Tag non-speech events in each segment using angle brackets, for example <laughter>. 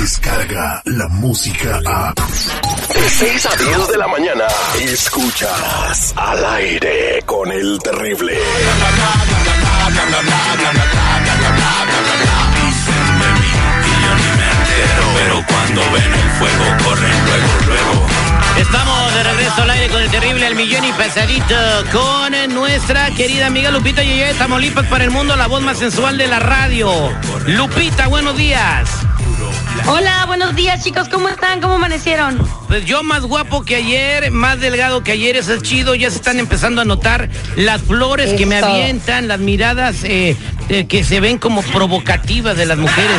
llega la música a... De 6 a 10 de la mañana, escuchas al aire con el terrible. Pero cuando ven el fuego, corren luego, luego. Estamos de regreso al aire con el terrible al millón y pasadito con nuestra querida amiga Lupita Yeye de Tamaulipas para el mundo, la voz más sensual de la radio. Lupita, buenos días. Hola, buenos días chicos, ¿cómo están? ¿Cómo amanecieron? Pues yo más guapo que ayer, más delgado que ayer, eso es chido, ya se están empezando a notar las flores que me avientan, las miradas eh, eh, que se ven como provocativas de las mujeres.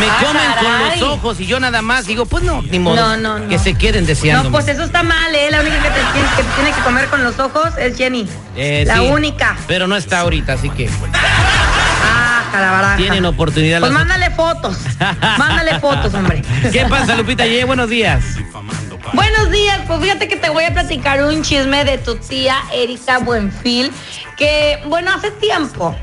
Me Ah, comen con los ojos y yo nada más digo, pues no, ni modo, No, no, no. que se queden deseando. No, pues eso está mal, ¿eh? La única que te tiene que, tiene que comer con los ojos es Jenny. Eh, la única. Pero no está ahorita, así que Calabaraja. tienen oportunidad. Pues mándale fotos. <laughs> mándale fotos, hombre. ¿Qué pasa, Lupita Yeye? Buenos días. Buenos días, pues fíjate que te voy a platicar un chisme de tu tía Erika Buenfil, que, bueno, hace tiempo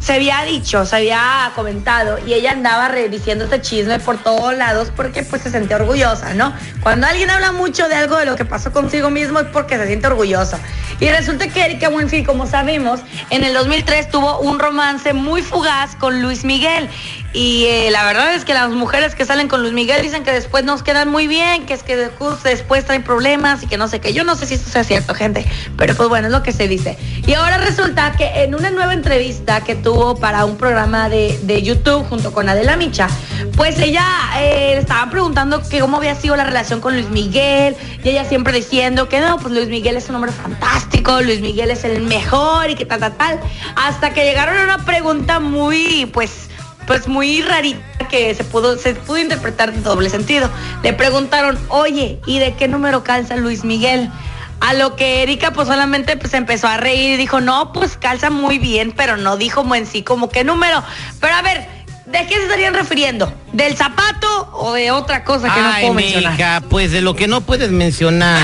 se había dicho, se había comentado, y ella andaba rediciendo este chisme por todos lados porque pues se sentía orgullosa, ¿no? Cuando alguien habla mucho de algo de lo que pasó consigo mismo es porque se siente orgulloso. Y resulta que Erika Buenfil, como sabemos, en el 2003 tuvo un romance muy fugaz con Luis Miguel. Y eh, la verdad es que las mujeres que salen con Luis Miguel dicen que después nos quedan muy bien, que es que después- traen problemas y que no sé qué. Yo no sé si esto sea cierto, gente, pero pues bueno, es lo que se dice. Y ahora resulta que en una nueva entrevista que tuvo para un programa de, de YouTube junto con Adela Micha, pues ella eh, le estaban preguntando que cómo había sido la relación con Luis Miguel y ella siempre diciendo que no, pues Luis Miguel es un hombre fantástico, Luis Miguel es el mejor y que tal, tal, tal. Hasta que llegaron a una pregunta muy, pues pues muy rarita que se pudo, se pudo interpretar de doble sentido. Le preguntaron, oye, ¿y de qué número calza Luis Miguel? A lo que Erika pues solamente pues empezó a reír y dijo, no, pues calza muy bien, pero no dijo en sí como qué número. Pero a ver, ¿de qué se estarían refiriendo? ¿Del zapato o de otra cosa que no puedo mencionar? pues de lo que no puedes mencionar.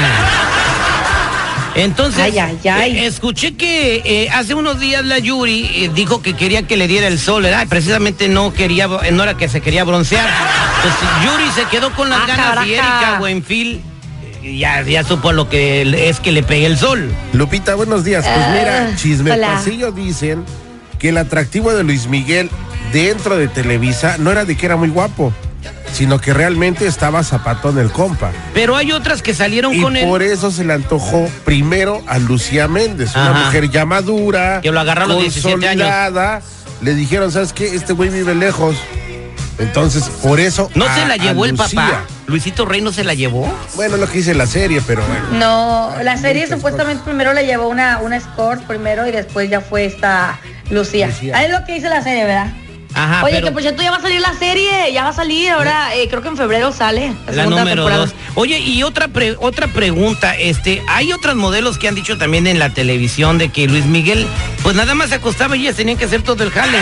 Entonces, Ay, ay, ay. eh, escuché que eh, hace unos días la Yuri eh, dijo que quería que le diera el sol, ¿verdad? Y precisamente no quería, no era que se quería broncear. Entonces, Yuri se quedó con las Ah, ganas y caraja. Erika Buenfil ya, ya supo lo que es que le pegue el sol. Lupita, buenos días. Pues mira, Ah, chisme hola. pasillo dicen que el atractivo de Luis Miguel dentro de Televisa no era de que era muy guapo, sino que realmente estaba zapatón el compa. Pero hay otras que salieron Y con él. por eso se le antojó primero a Lucía Méndez, una mujer ya madura, Que lo agarró a los 17 años. consolidada. Le dijeron, ¿sabes qué? Este güey vive lejos. Entonces, por eso. ¿No a- se la llevó el Lucía. papá? ¿Luisito Rey no se la llevó? Bueno, lo que dice la serie, pero bueno. No, la serie supuestamente primero le llevó una, una escort primero y después ya fue esta Lucía. Lucía. Ah, Es lo que dice la serie, ¿verdad? Ajá, Oye, pero- que por cierto ya va a salir la serie, ya va a salir ahora, eh, creo que en febrero sale la, La segunda número temporada. dos. Oye, y otra pre- otra pregunta, este, hay otros modelos que han dicho también en la televisión de que Luis Miguel, pues nada más se acostaba y ellas tenían que hacer todo el jale.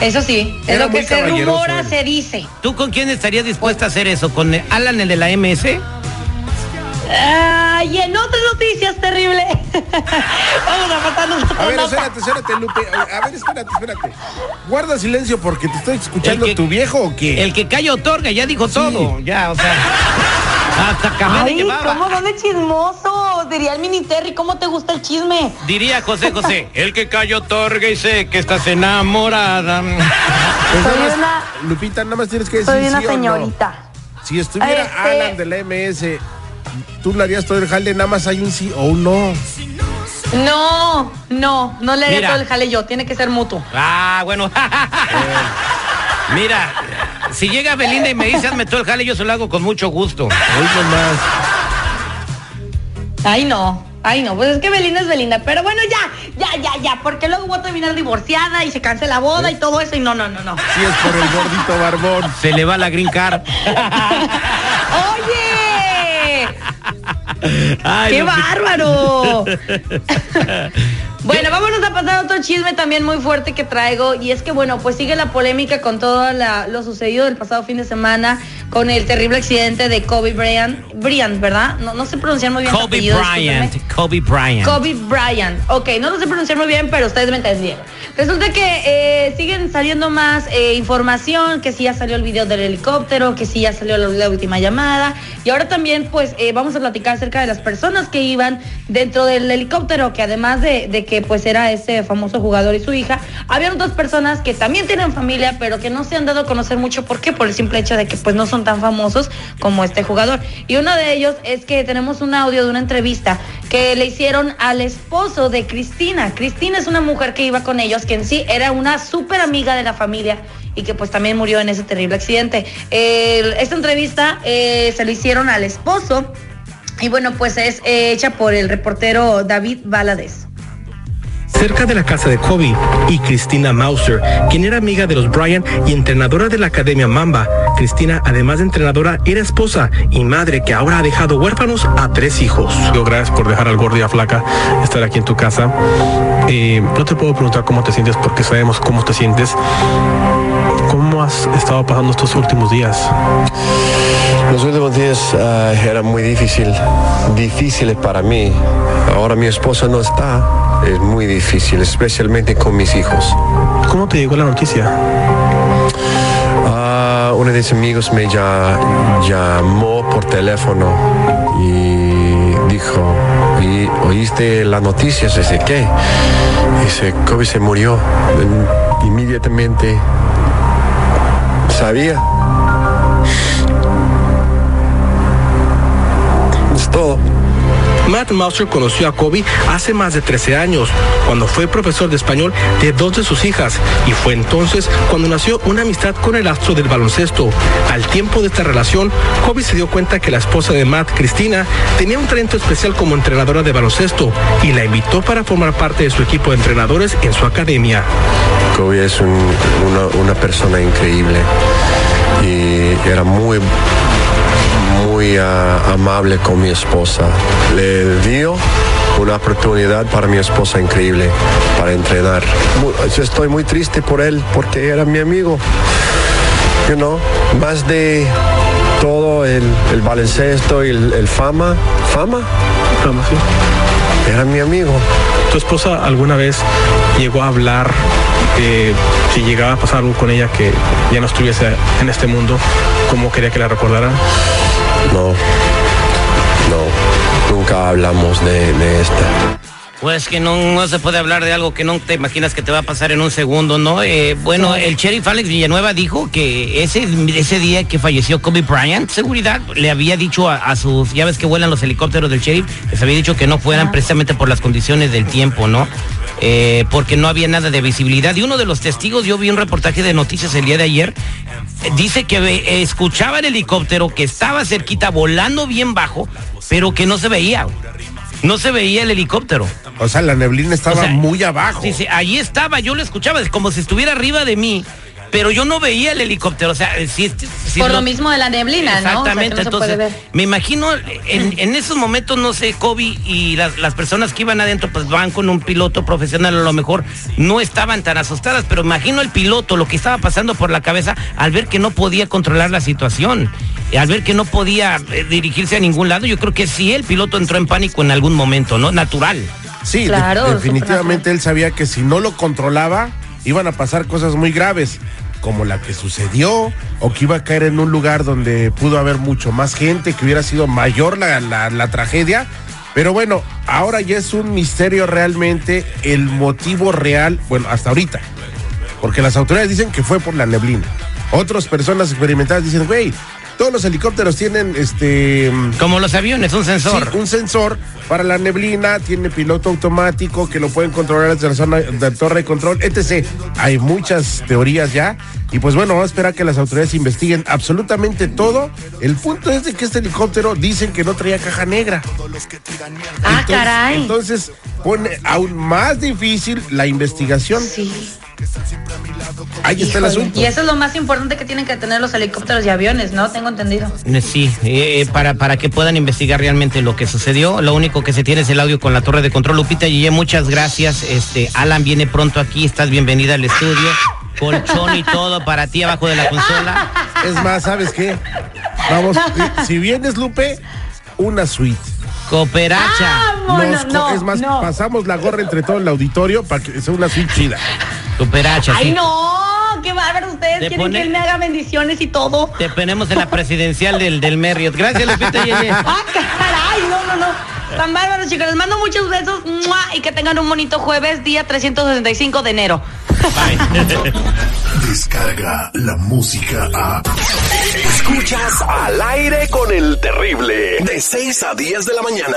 Eso sí, es Era lo que se rumora, él. se dice. ¿Tú con quién estarías dispuesta a hacer eso? ¿Con Alan, el de la MS? Ah, y en otras noticias terrible. <laughs> Vamos a pasarnos A otra ver, nota. espérate, espérate, Lupe. A ver, espérate, espérate. Guarda silencio porque te estoy escuchando que- tu viejo o qué. El que calla otorga, ya dijo todo. Ya, o sea. <laughs> Hasta Ay, llevaba. ¿cómo son de chismosos? Diría el mini Terry, ¿cómo te gusta el chisme? Diría José José, <laughs> el que calla otorga y sé que estás enamorada. Pues soy nada más, una- Lupita, nada más tienes que decir Soy una sí o no. señorita. Si estuviera Este- Alan de la MS, tú le harías todo el jale, nada más hay un sí o un no. No, no, no le haría Mira. todo el jale yo, tiene que ser mutuo. Ah, bueno. <laughs> Mira, si llega Belinda y me dice hazme todo el jale, yo se lo hago con mucho gusto. Hoy nomás. Ay, no. Ay, no, pues es que Belinda es Belinda. Pero bueno, ya, ya, ya, ya. Porque luego voy a terminar divorciada y se cancela la boda y todo eso. Y no, no, no, no. Si es por el gordito barbón. Se le va la green card. <laughs> ¡Oye! Ay, ¡Qué bárbaro! <laughs> Bueno, vámonos a pasar a otro chisme también muy fuerte que traigo y es que bueno, pues sigue la polémica con todo la- lo sucedido del pasado fin de semana con el terrible accidente de Kobe Bryant, Bryant, ¿verdad? No, no sé pronunciar muy bien. Kobe apellido, Bryant. Kobe Bryant. Kobe Bryant. Ok, no lo sé pronunciar muy bien, pero ustedes me entendieron. Resulta que eh, siguen saliendo más eh, información, que sí ya salió el video del helicóptero, que sí ya salió la, la última llamada. Y ahora también, pues, eh, vamos a platicar acerca de las personas que iban dentro del helicóptero, que además de, de que pues era ese famoso jugador y su hija, había otras personas que también tienen familia, pero que no se han dado a conocer mucho. ¿Por qué? Por el simple hecho de que pues no son tan famosos como este jugador. Y uno de ellos es que tenemos un audio de una entrevista que le hicieron al esposo de Cristina. Cristina es una mujer que iba con ellos, que en sí era una súper amiga de la familia y que pues también murió en ese terrible accidente. Esta entrevista eh, se lo hicieron al esposo y bueno, pues es eh, hecha por el reportero David Valadez. Cerca de la casa de Kobe y Cristina Mauser, quien era amiga de los Bryant y entrenadora de la Academia Mamba. Cristina, además de entrenadora, era esposa y madre que ahora ha dejado huérfanos a tres hijos. Gracias por dejar al gordo y a flaca estar aquí en tu casa. Eh, no te puedo preguntar cómo te sientes porque sabemos cómo te sientes. ¿Cómo has estado pasando estos últimos días? Los últimos días ah, era muy difícil, difíciles para mí. Ahora mi esposa no está, es muy difícil, especialmente con mis hijos. ¿Cómo te llegó la noticia? Ah, uno de mis amigos me ya- llamó por teléfono y dijo, "¿Y ¿oíste las noticias? Dice, ¿qué? Dice, Kobe se murió. Inmediatamente sabía. Es todo. Matt Mauser conoció a Kobe hace más de 13 años, cuando fue profesor de español de dos de sus hijas, y fue entonces cuando nació una amistad con el astro del baloncesto. Al tiempo de esta relación, Kobe se dio cuenta que la esposa de Matt, Cristina, tenía un talento especial como entrenadora de baloncesto y la invitó para formar parte de su equipo de entrenadores en su academia. Kobe es un- una, una persona increíble y era muy, muy ah, amable con mi esposa. Le dio una oportunidad para mi esposa increíble para entrenar. Yo estoy muy triste por él porque era mi amigo. You know, más de todo el, el baloncesto y el, el fama, fama, Vamos, ¿sí? era mi amigo. ¿Tu esposa alguna vez llegó a hablar de si llegaba a pasar algo con ella que ya no estuviese en este mundo, cómo quería que la recordaran? No, no, nunca hablamos de, de esta. Pues que no, no se puede hablar de algo que no te imaginas que te va a pasar en un segundo, ¿no? Eh, bueno, el sheriff Alex Villanueva dijo que ese, ese día que falleció Kobe Bryant, seguridad, le había dicho a, a sus, ya ves que vuelan los helicópteros del sheriff, les había dicho que no fueran precisamente por las condiciones del tiempo, ¿no? Eh, porque no había nada de visibilidad. Y uno de los testigos, yo vi un reportaje de noticias el día de ayer, dice que escuchaba el helicóptero que estaba cerquita, volando bien bajo, pero que no se veía. No se veía el helicóptero. O sea, la neblina estaba O sea, muy abajo. Sí, sí, allí estaba, yo lo escuchaba, es como si estuviera arriba de mí, pero yo no veía el helicóptero. O sea, sí, sí, Por lo- lo mismo de la neblina, ¿no? O sea, que Exactamente, no se entonces me imagino en, en esos momentos, no sé, Kobe y las, las personas que iban adentro, pues van con un piloto profesional, a lo mejor no estaban tan asustadas, pero imagino el piloto lo que estaba pasando por la cabeza al ver que no podía controlar la situación, al ver que no podía eh, dirigirse a ningún lado, yo creo que sí, el piloto entró en pánico en algún momento, ¿no? Natural. Sí, de- definitivamente él sabía que si no lo controlaba, iban a pasar cosas muy graves, como la que sucedió, o que iba a caer en un lugar donde pudo haber mucho más gente, que hubiera sido mayor la, la- la tragedia. Pero bueno, ahora ya es un misterio realmente el motivo real, bueno, hasta ahorita. Porque las autoridades dicen que fue por la neblina. Otras personas experimentadas dicen, güey, todos los helicópteros tienen este... Como los aviones, un sensor. Sí, un sensor para la neblina, tiene piloto automático que lo pueden controlar desde la zona de torre de control, etc. Hay muchas teorías ya. Y pues bueno, vamos a esperar que las autoridades investiguen absolutamente todo. El punto es de que este helicóptero dicen que no traía caja negra. Ah, Entonces- caray. Entonces pone aún más difícil la investigación. Sí. Ahí está el asunto. Y eso es lo más importante que tienen que tener los helicópteros y aviones, ¿no? Tengo entendido. Eh, Sí, eh, para, para que puedan investigar realmente lo que sucedió. Lo único que se tiene es el audio con la torre de control. Lupita Yeye, muchas gracias. Este, Alan viene pronto aquí, estás bienvenida al estudio. Colchón y todo para ti abajo de la consola. Es más, ¿sabes qué? Vamos, <laughs> eh, si vienes, Lupe, una suite. Cooperacha. Vámonos, Nos co- no, es más, no. pasamos la gorra entre todo el auditorio para que sea una suite chida. Cooperacha, Ay, sí. no, bárbaro. Ustedes Te quieren pone- que él me haga bendiciones y todo. Te ponemos en la presidencial del, del Marriott. Gracias, Lupita Yeye. Ah, caray, no, no, no. Tan bárbaros, chicos. Les mando muchos besos ¡mua! y que tengan un bonito jueves, día 365 de enero. <laughs> Descarga la música a. Escuchas al aire con el terrible. De 6 a 10 de la mañana.